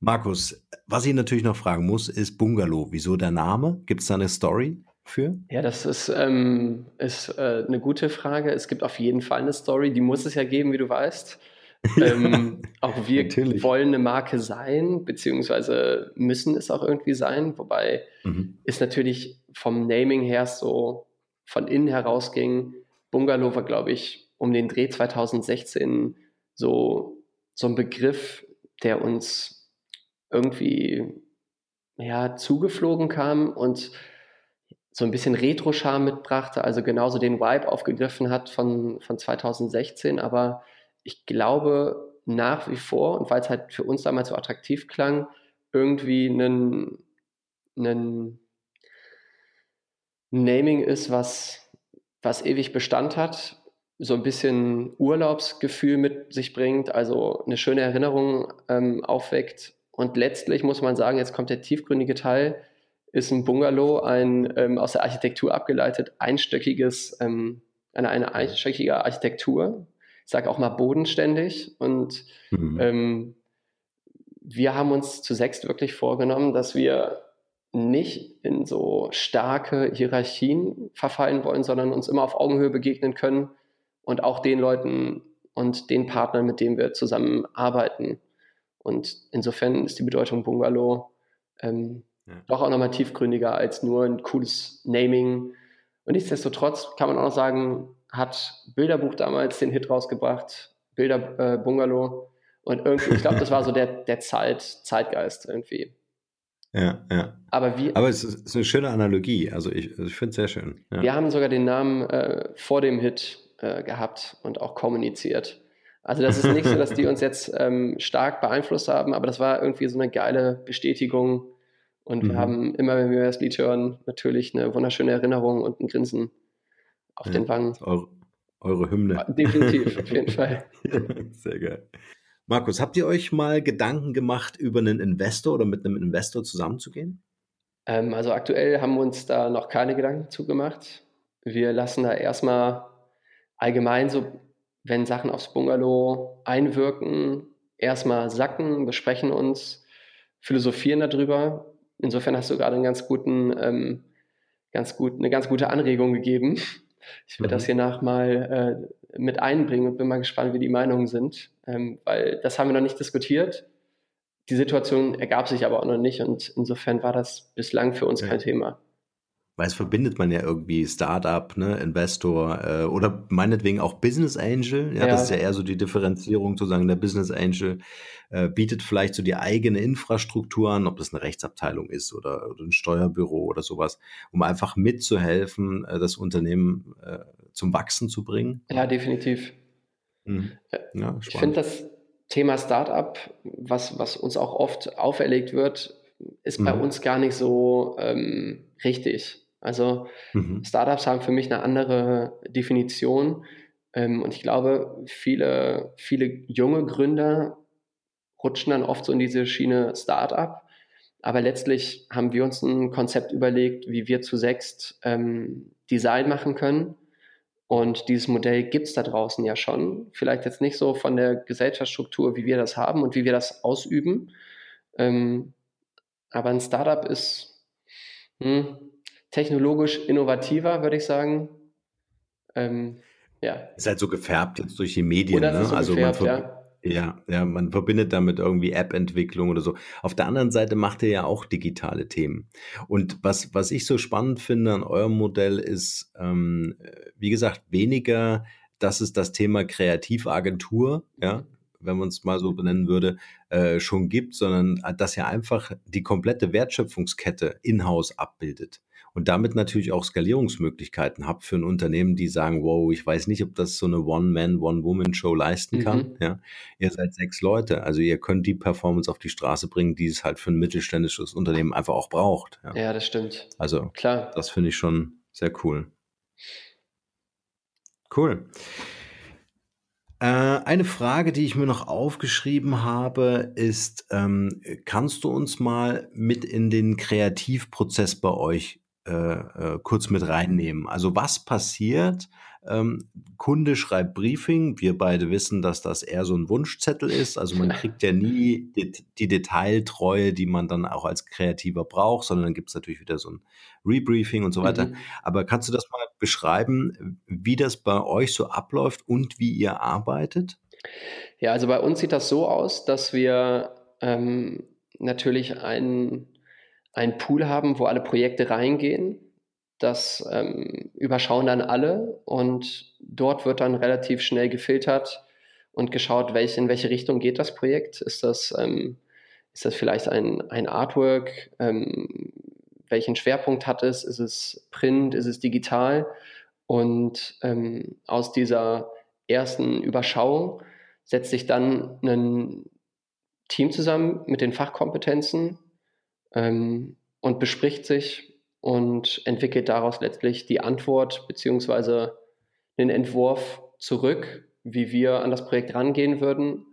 Markus, was ich natürlich noch fragen muss, ist Bungalow. Wieso der Name? Gibt es da eine Story für? Ja, das ist, ähm, ist äh, eine gute Frage. Es gibt auf jeden Fall eine Story, die muss es ja geben, wie du weißt. ähm, auch wir Natürlich. wollen eine Marke sein, beziehungsweise müssen es auch irgendwie sein, wobei mhm. es natürlich vom Naming her so von innen herausging, Bungalow war, glaube ich, um den Dreh 2016 so, so ein Begriff, der uns irgendwie ja, zugeflogen kam und so ein bisschen Retro-Charme mitbrachte, also genauso den Vibe aufgegriffen hat von, von 2016. Aber ich glaube nach wie vor, und weil es halt für uns damals so attraktiv klang, irgendwie ein Naming ist, was was ewig Bestand hat, so ein bisschen Urlaubsgefühl mit sich bringt, also eine schöne Erinnerung ähm, aufweckt. Und letztlich muss man sagen, jetzt kommt der tiefgründige Teil, ist ein Bungalow, ein ähm, aus der Architektur abgeleitet, einstöckiges, ähm, eine, eine einstöckige Architektur. Ich sage auch mal bodenständig. Und mhm. Ähm, wir haben uns zu sechst wirklich vorgenommen, dass wir nicht in so starke Hierarchien verfallen wollen, sondern uns immer auf Augenhöhe begegnen können und auch den Leuten und den Partnern, mit denen wir zusammenarbeiten. Und insofern ist die Bedeutung Bungalow ähm, ja. doch auch nochmal tiefgründiger als nur ein cooles Naming. Und nichtsdestotrotz kann man auch noch sagen, hat Bilderbuch damals den Hit rausgebracht, Bilder äh, Bungalow. Und irgendwie, ich glaube, das war so der, der Zeit, Zeitgeist irgendwie. Ja, ja. Aber, wir, Aber es ist, eine schöne Analogie. Also ich, also ich finde es sehr schön. Ja. Wir haben sogar den Namen äh, vor dem Hit äh, gehabt und auch kommuniziert. Also das ist nicht so, dass die uns jetzt ähm, stark beeinflusst haben, aber das war irgendwie so eine geile Bestätigung. Und mhm. wir haben immer, wenn wir das Lied hören, natürlich eine wunderschöne Erinnerung und ein Grinsen auf ja, den Wangen. Eure, eure Hymne. Definitiv, auf jeden Fall. Sehr geil. Markus, habt ihr euch mal Gedanken gemacht, über einen Investor oder mit einem Investor zusammenzugehen? Ähm, also aktuell haben wir uns da noch keine Gedanken zugemacht. Wir lassen da erstmal allgemein so, wenn Sachen aufs Bungalow einwirken, erstmal sacken, besprechen uns, philosophieren darüber. Insofern hast du gerade einen ganz guten, ähm, ganz gut, eine ganz gute Anregung gegeben. Ich werde mhm. das hier nach mal äh, mit einbringen und bin mal gespannt, wie die Meinungen sind, ähm, weil das haben wir noch nicht diskutiert. Die Situation ergab sich aber auch noch nicht und insofern war das bislang für uns ja. kein Thema. Weil es verbindet man ja irgendwie Startup, ne, Investor äh, oder meinetwegen auch Business Angel. Ja, ja, das ist ja eher so die Differenzierung zu sagen, der Business Angel äh, bietet vielleicht so die eigene Infrastruktur an, ob das eine Rechtsabteilung ist oder, oder ein Steuerbüro oder sowas, um einfach mitzuhelfen, äh, das Unternehmen äh, zum Wachsen zu bringen. Ja, definitiv. Mhm. Ja, ich finde das Thema Startup, was, was uns auch oft auferlegt wird, ist mhm. bei uns gar nicht so ähm, richtig. Also mhm. Startups haben für mich eine andere Definition. Ähm, und ich glaube, viele, viele junge Gründer rutschen dann oft so in diese Schiene Startup. Aber letztlich haben wir uns ein Konzept überlegt, wie wir zu sechst ähm, Design machen können. Und dieses Modell gibt es da draußen ja schon. Vielleicht jetzt nicht so von der Gesellschaftsstruktur, wie wir das haben und wie wir das ausüben. Ähm, aber ein Startup ist, hm, technologisch innovativer, würde ich sagen. Ähm, ja. Ist halt so gefärbt jetzt durch die Medien. Ne? So also gefärbt, man ja. Ja, ja, man verbindet damit irgendwie App-Entwicklung oder so. Auf der anderen Seite macht ihr ja auch digitale Themen. Und was, was ich so spannend finde an eurem Modell ist, ähm, wie gesagt, weniger, dass es das Thema Kreativagentur, ja, wenn man es mal so benennen würde, äh, schon gibt, sondern dass ihr einfach die komplette Wertschöpfungskette in-house abbildet und damit natürlich auch Skalierungsmöglichkeiten habt für ein Unternehmen, die sagen, wow, ich weiß nicht, ob das so eine One-Man, One-Woman-Show leisten kann. Mhm. Ja, ihr seid sechs Leute, also ihr könnt die Performance auf die Straße bringen, die es halt für ein mittelständisches Unternehmen einfach auch braucht. Ja, ja das stimmt. Also klar, das finde ich schon sehr cool. Cool. Äh, eine Frage, die ich mir noch aufgeschrieben habe, ist, ähm, kannst du uns mal mit in den Kreativprozess bei euch äh, äh, kurz mit reinnehmen. Also was passiert? Ähm, Kunde schreibt Briefing. Wir beide wissen, dass das eher so ein Wunschzettel ist. Also man kriegt ja nie die, die Detailtreue, die man dann auch als Kreativer braucht, sondern dann gibt es natürlich wieder so ein Rebriefing und so weiter. Mhm. Aber kannst du das mal beschreiben, wie das bei euch so abläuft und wie ihr arbeitet? Ja, also bei uns sieht das so aus, dass wir ähm, natürlich einen einen Pool haben, wo alle Projekte reingehen. Das ähm, überschauen dann alle und dort wird dann relativ schnell gefiltert und geschaut, welch, in welche Richtung geht das Projekt. Ist das, ähm, ist das vielleicht ein, ein Artwork? Ähm, welchen Schwerpunkt hat es? Ist es Print? Ist es digital? Und ähm, aus dieser ersten Überschauung setzt sich dann ein Team zusammen mit den Fachkompetenzen ähm, und bespricht sich und entwickelt daraus letztlich die Antwort bzw. den Entwurf zurück, wie wir an das Projekt rangehen würden.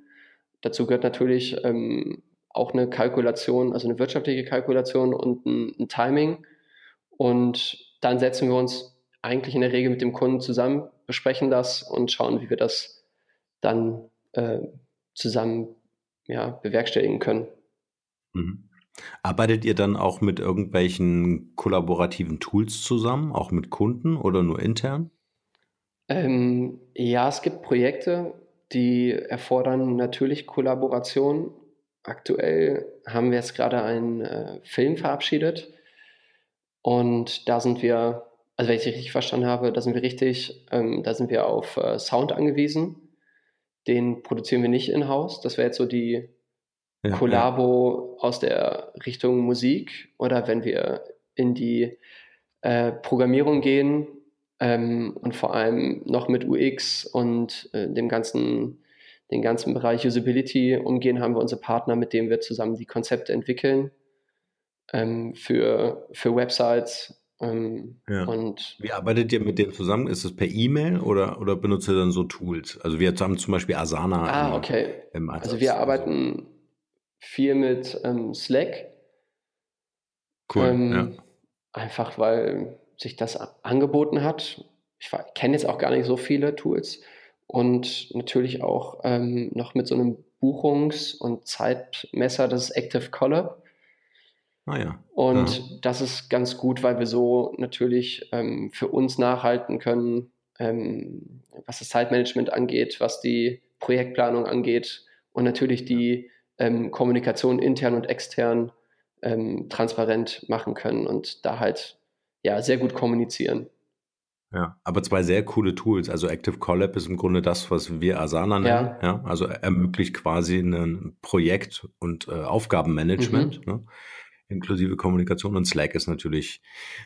Dazu gehört natürlich ähm, auch eine Kalkulation, also eine wirtschaftliche Kalkulation und ein, ein, Timing. Und dann setzen wir uns eigentlich in der Regel mit dem Kunden zusammen, besprechen das und schauen, wie wir das dann äh, zusammen ja, bewerkstelligen können. Mhm. Arbeitet ihr dann auch mit irgendwelchen kollaborativen Tools zusammen, auch mit Kunden oder nur intern? Ähm, ja, es gibt Projekte, die erfordern natürlich Kollaboration. Aktuell haben wir jetzt gerade einen äh, Film verabschiedet und da sind wir, also wenn ich es richtig verstanden habe, da sind wir richtig, ähm, da sind wir auf äh, Sound angewiesen. Den produzieren wir nicht in-house. Das wäre jetzt so die ja, Kollabo ja. aus der Richtung Musik oder wenn wir in die äh, Programmierung gehen ähm, und vor allem noch mit UX und äh, dem ganzen, den ganzen Bereich Usability umgehen, haben wir unsere Partner, mit denen wir zusammen die Konzepte entwickeln ähm, für, für Websites. Ähm, ja. und Wie arbeitet ihr mit denen zusammen? Ist es per E-Mail oder, oder benutzt ihr dann so Tools? Also wir haben zum Beispiel Asana. Ah, im, okay. Im also wir arbeiten viel mit ähm, Slack. Cool. Ähm, ja. Einfach weil sich das angeboten hat. Ich kenne jetzt auch gar nicht so viele Tools und natürlich auch ähm, noch mit so einem Buchungs- und Zeitmesser, das ist Active Color. Ah ja. Und ja. das ist ganz gut, weil wir so natürlich ähm, für uns nachhalten können, ähm, was das Zeitmanagement angeht, was die Projektplanung angeht und natürlich die ähm, Kommunikation intern und extern ähm, transparent machen können und da halt ja sehr gut kommunizieren. Ja, aber zwei sehr coole Tools. Also Active Collab ist im Grunde das, was wir Asana nennen. Ja. ja also ermöglicht quasi ein Projekt- und äh, Aufgabenmanagement, mhm. ne? inklusive Kommunikation. Und Slack ist natürlich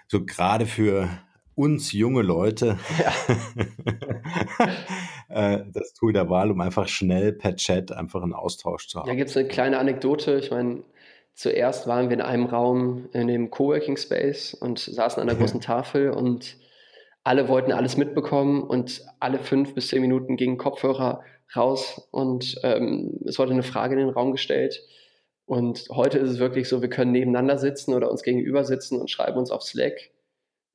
so gerade für uns junge Leute ja. Äh, das Tool der Wahl, um einfach schnell per Chat einfach einen Austausch zu haben. Da gibt es eine kleine Anekdote. Ich meine, zuerst waren wir in einem Raum in dem Coworking Space und saßen an der großen Tafel und alle wollten alles mitbekommen und alle fünf bis zehn Minuten gingen Kopfhörer raus und ähm, es wurde eine Frage in den Raum gestellt. Und heute ist es wirklich so, wir können nebeneinander sitzen oder uns gegenüber sitzen und schreiben uns auf Slack.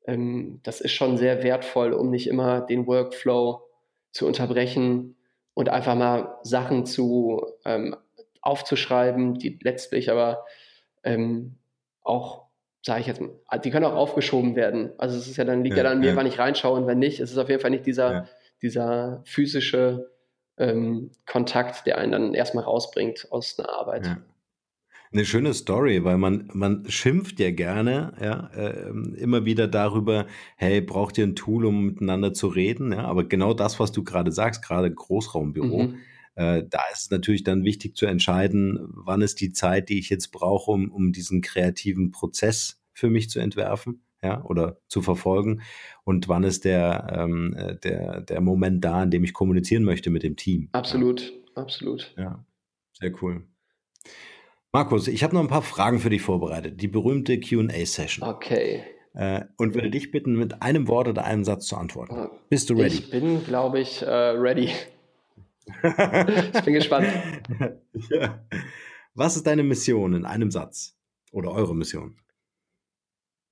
Ähm, das ist schon sehr wertvoll, um nicht immer den Workflow zu unterbrechen und einfach mal Sachen zu ähm, aufzuschreiben, die letztlich aber ähm, auch, sage ich jetzt mal, die können auch aufgeschoben werden. Also es ist ja dann liegt ja, ja dann an mir, ja. wann ich reinschaue und wenn nicht. Es ist auf jeden Fall nicht dieser, ja. dieser physische ähm, Kontakt, der einen dann erstmal rausbringt aus einer Arbeit. Eine schöne Story, weil man, man schimpft ja gerne, ja, äh, immer wieder darüber, hey, braucht ihr ein Tool, um miteinander zu reden? Ja, aber genau das, was du gerade sagst, gerade Großraumbüro, mhm. äh, da ist es natürlich dann wichtig zu entscheiden, wann ist die Zeit, die ich jetzt brauche, um, um diesen kreativen Prozess für mich zu entwerfen, ja, oder zu verfolgen. Und wann ist der, ähm, äh, der, der Moment da, in dem ich kommunizieren möchte mit dem Team? Absolut, ja. absolut. Ja, sehr cool. Markus, ich habe noch ein paar Fragen für dich vorbereitet. Die berühmte QA-Session. Okay. Äh, und würde dich bitten, mit einem Wort oder einem Satz zu antworten. Bist du ready? Ich bin, glaube ich, äh, ready. ich bin gespannt. Ja. Was ist deine Mission in einem Satz? Oder eure Mission?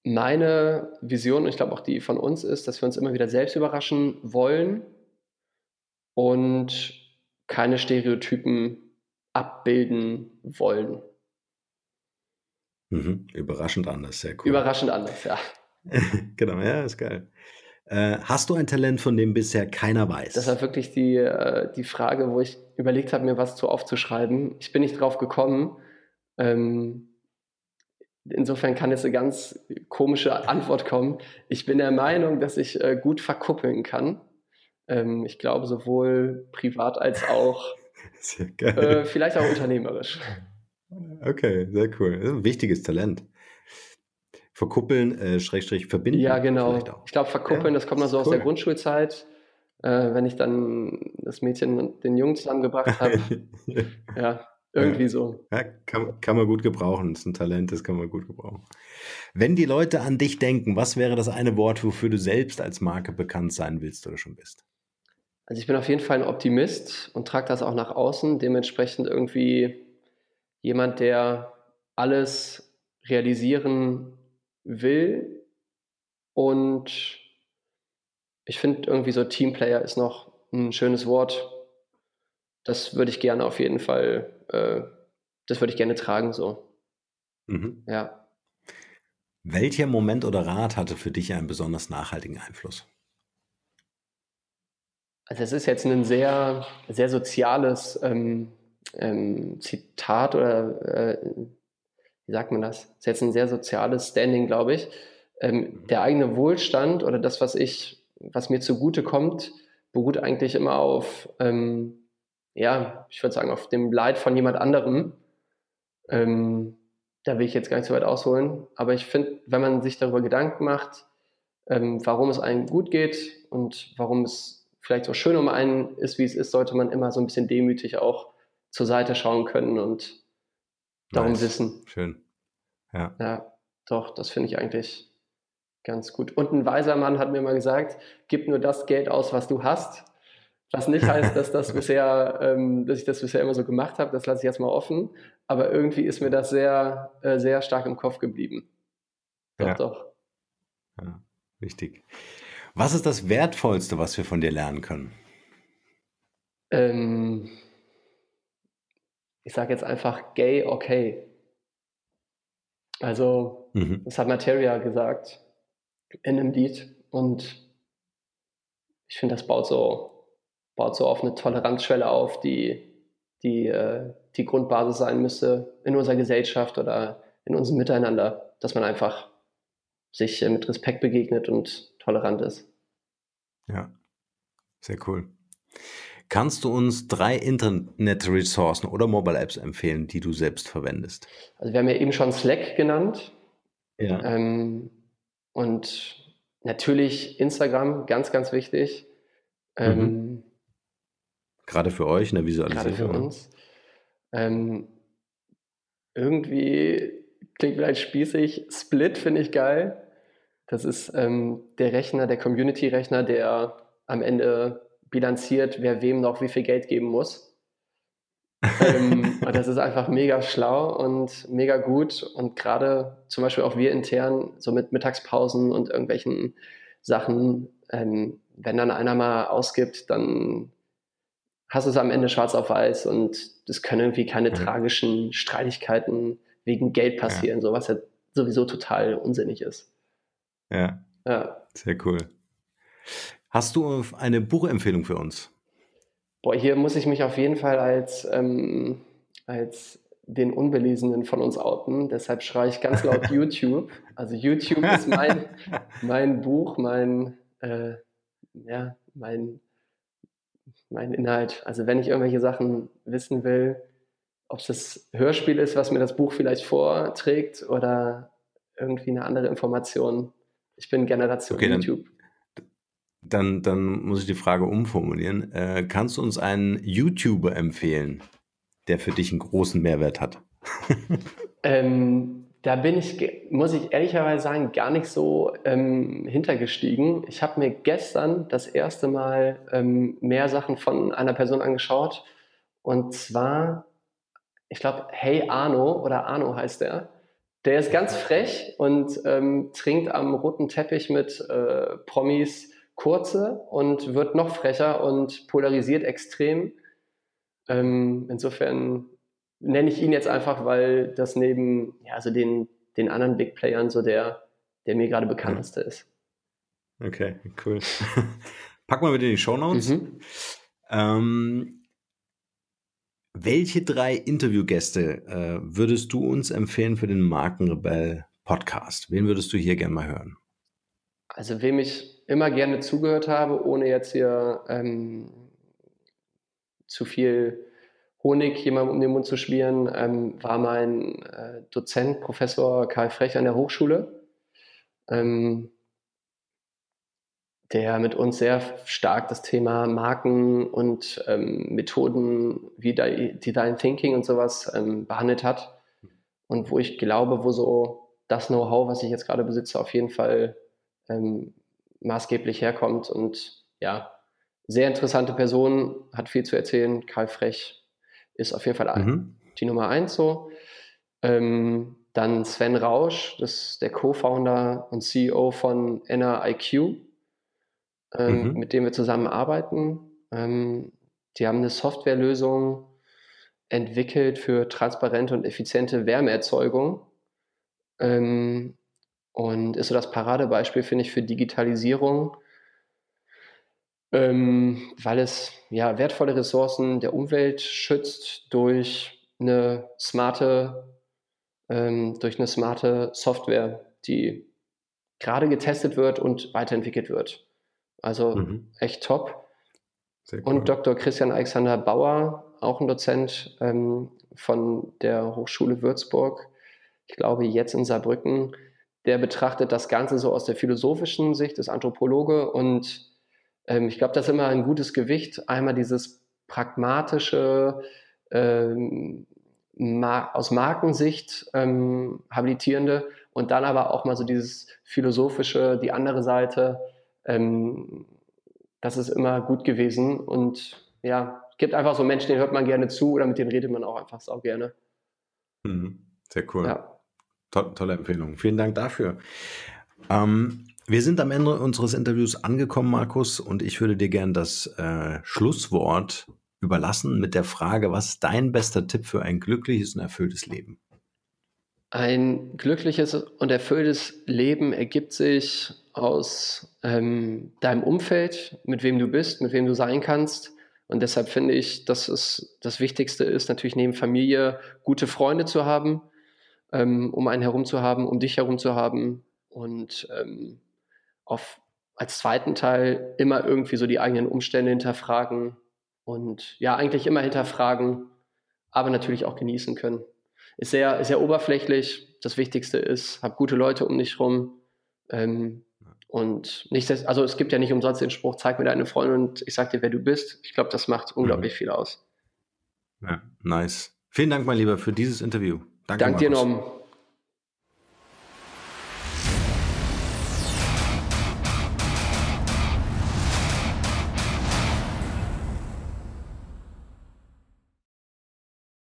Meine Vision, und ich glaube auch die von uns, ist, dass wir uns immer wieder selbst überraschen wollen und keine Stereotypen abbilden wollen. Mhm. Überraschend anders, sehr cool. Überraschend anders, ja. genau, ja, ist geil. Äh, hast du ein Talent, von dem bisher keiner weiß? Das war wirklich die, äh, die Frage, wo ich überlegt habe, mir was zu aufzuschreiben. Ich bin nicht drauf gekommen. Ähm, insofern kann jetzt eine ganz komische Antwort kommen. Ich bin der Meinung, dass ich äh, gut verkuppeln kann. Ähm, ich glaube, sowohl privat als auch äh, vielleicht auch unternehmerisch. Okay, sehr cool. Das ist ein wichtiges Talent. Verkuppeln, äh, Schrägstrich verbinden. Ja, genau. Ich glaube, verkuppeln, ja, das kommt noch so cool. aus der Grundschulzeit, äh, wenn ich dann das Mädchen und den Jungen zusammengebracht habe. ja, irgendwie ja. so. Ja, kann, kann man gut gebrauchen. Das ist ein Talent, das kann man gut gebrauchen. Wenn die Leute an dich denken, was wäre das eine Wort, wofür du selbst als Marke bekannt sein willst oder schon bist? Also ich bin auf jeden Fall ein Optimist und trage das auch nach außen. Dementsprechend irgendwie jemand, der alles realisieren will. Und ich finde irgendwie so Teamplayer ist noch ein schönes Wort. Das würde ich gerne auf jeden Fall, äh, das würde ich gerne tragen so. Mhm. Ja. Welcher Moment oder Rat hatte für dich einen besonders nachhaltigen Einfluss? Also es ist jetzt ein sehr, sehr soziales ähm, ähm, Zitat oder äh, wie sagt man das? Das ist jetzt ein sehr soziales Standing, glaube ich. Ähm, der eigene Wohlstand oder das, was ich, was mir zugute kommt, beruht eigentlich immer auf, ähm, ja, ich würde sagen, auf dem Leid von jemand anderem. Ähm, da will ich jetzt gar nicht so weit ausholen, aber ich finde, wenn man sich darüber Gedanken macht, ähm, warum es einem gut geht und warum es vielleicht so schön um einen ist, wie es ist, sollte man immer so ein bisschen demütig auch zur Seite schauen können und darum nice. wissen. Schön. Ja. Ja, doch, das finde ich eigentlich ganz gut. Und ein weiser Mann hat mir mal gesagt, gib nur das Geld aus, was du hast. Was nicht heißt, dass das bisher, ähm, dass ich das bisher immer so gemacht habe, das lasse ich jetzt mal offen. Aber irgendwie ist mir das sehr, äh, sehr stark im Kopf geblieben. Doch, ja. doch. Ja, wichtig. Was ist das Wertvollste, was wir von dir lernen können? Ähm, ich sage jetzt einfach gay okay. Also, mhm. das hat Materia gesagt in einem Lied und ich finde, das baut so, baut so auf eine Toleranzschwelle auf, die, die äh, die Grundbasis sein müsste in unserer Gesellschaft oder in unserem Miteinander, dass man einfach sich äh, mit Respekt begegnet und tolerant ist. Ja, sehr cool. Kannst du uns drei Internet-Ressourcen oder Mobile-Apps empfehlen, die du selbst verwendest? Also wir haben ja eben schon Slack genannt. Ja. Ähm, und natürlich Instagram, ganz, ganz wichtig. Ähm, mhm. Gerade für euch, ne, Visualisierung. Gerade für uns. Ähm, irgendwie klingt vielleicht spießig. Split finde ich geil. Das ist ähm, der Rechner, der Community-Rechner, der am Ende bilanziert, wer wem noch wie viel Geld geben muss. ähm, und das ist einfach mega schlau und mega gut. Und gerade zum Beispiel auch wir intern, so mit Mittagspausen und irgendwelchen Sachen, ähm, wenn dann einer mal ausgibt, dann hast du es am Ende schwarz auf weiß und es können irgendwie keine mhm. tragischen Streitigkeiten wegen Geld passieren, ja. so was ja sowieso total unsinnig ist. Ja. ja. Sehr cool. Hast du eine Buchempfehlung für uns? Boah, hier muss ich mich auf jeden Fall als, ähm, als den Unbelesenen von uns outen. Deshalb schreie ich ganz laut YouTube. Also YouTube ist mein, mein Buch, mein, äh, ja, mein mein Inhalt. Also wenn ich irgendwelche Sachen wissen will, ob es das Hörspiel ist, was mir das Buch vielleicht vorträgt oder irgendwie eine andere Information. Ich bin Generation okay, YouTube. Dann, dann, muss ich die Frage umformulieren. Äh, kannst du uns einen YouTuber empfehlen, der für dich einen großen Mehrwert hat? ähm, da bin ich, muss ich ehrlicherweise sagen, gar nicht so ähm, hintergestiegen. Ich habe mir gestern das erste Mal ähm, mehr Sachen von einer Person angeschaut. Und zwar, ich glaube, Hey Arno oder Arno heißt der. Der ist ganz frech und ähm, trinkt am roten Teppich mit äh, Promis kurze und wird noch frecher und polarisiert extrem. Ähm, insofern nenne ich ihn jetzt einfach, weil das neben ja, also den, den anderen Big Playern so der, der mir gerade bekannteste ist. Okay, cool. Packen wir wieder in die Show Notes. Mhm. Ähm, welche drei Interviewgäste äh, würdest du uns empfehlen für den Markenrebell Podcast? Wen würdest du hier gerne mal hören? Also, wem ich immer gerne zugehört habe, ohne jetzt hier ähm, zu viel Honig jemandem um den Mund zu schmieren, ähm, war mein äh, Dozent, Professor Karl Frech an der Hochschule, ähm, der mit uns sehr stark das Thema Marken und ähm, Methoden wie Design Thinking und sowas ähm, behandelt hat. Und wo ich glaube, wo so das Know-how, was ich jetzt gerade besitze, auf jeden Fall ähm, maßgeblich herkommt. Und ja, sehr interessante Person, hat viel zu erzählen. Karl Frech, ist auf jeden Fall mhm. die Nummer eins so. Ähm, dann Sven Rausch, das ist der Co-Founder und CEO von NRIQ, ähm, mhm. mit dem wir zusammenarbeiten. Ähm, die haben eine Softwarelösung entwickelt für transparente und effiziente Wärmeerzeugung. Ähm, und ist so das Paradebeispiel, finde ich, für Digitalisierung ähm, weil es ja wertvolle Ressourcen der Umwelt schützt durch eine smarte, ähm, durch eine smarte Software, die gerade getestet wird und weiterentwickelt wird. Also mhm. echt top. Cool. Und Dr. Christian Alexander Bauer, auch ein Dozent ähm, von der Hochschule Würzburg, ich glaube jetzt in Saarbrücken, der betrachtet das Ganze so aus der philosophischen Sicht, ist Anthropologe und ähm, ich glaube, das ist immer ein gutes Gewicht. Einmal dieses pragmatische, ähm, ma aus Markensicht ähm, habilitierende und dann aber auch mal so dieses philosophische, die andere Seite. Ähm, das ist immer gut gewesen und ja, es gibt einfach so Menschen, denen hört man gerne zu oder mit denen redet man auch einfach sau gerne. Mhm. Sehr cool. Ja. To tolle Empfehlung. Vielen Dank dafür. Ähm, wir sind am Ende unseres Interviews angekommen, Markus, und ich würde dir gern das äh, Schlusswort überlassen mit der Frage, was ist dein bester Tipp für ein glückliches und erfülltes Leben? Ein glückliches und erfülltes Leben ergibt sich aus ähm, deinem Umfeld, mit wem du bist, mit wem du sein kannst. Und deshalb finde ich, dass es das Wichtigste ist, natürlich neben Familie gute Freunde zu haben, ähm, um einen herum zu haben, um dich herum zu haben und ähm, auf, als zweiten Teil immer irgendwie so die eigenen Umstände hinterfragen und ja, eigentlich immer hinterfragen, aber natürlich auch genießen können. Ist sehr, sehr oberflächlich. Das Wichtigste ist, hab gute Leute um dich rum. Ähm, und nicht, also es gibt ja nicht umsonst den Spruch, zeig mir deine Freundin und ich sag dir, wer du bist. Ich glaube, das macht unglaublich mhm. viel aus. Ja, nice. Vielen Dank, mein Lieber, für dieses Interview. Danke, Dank dir, Norm.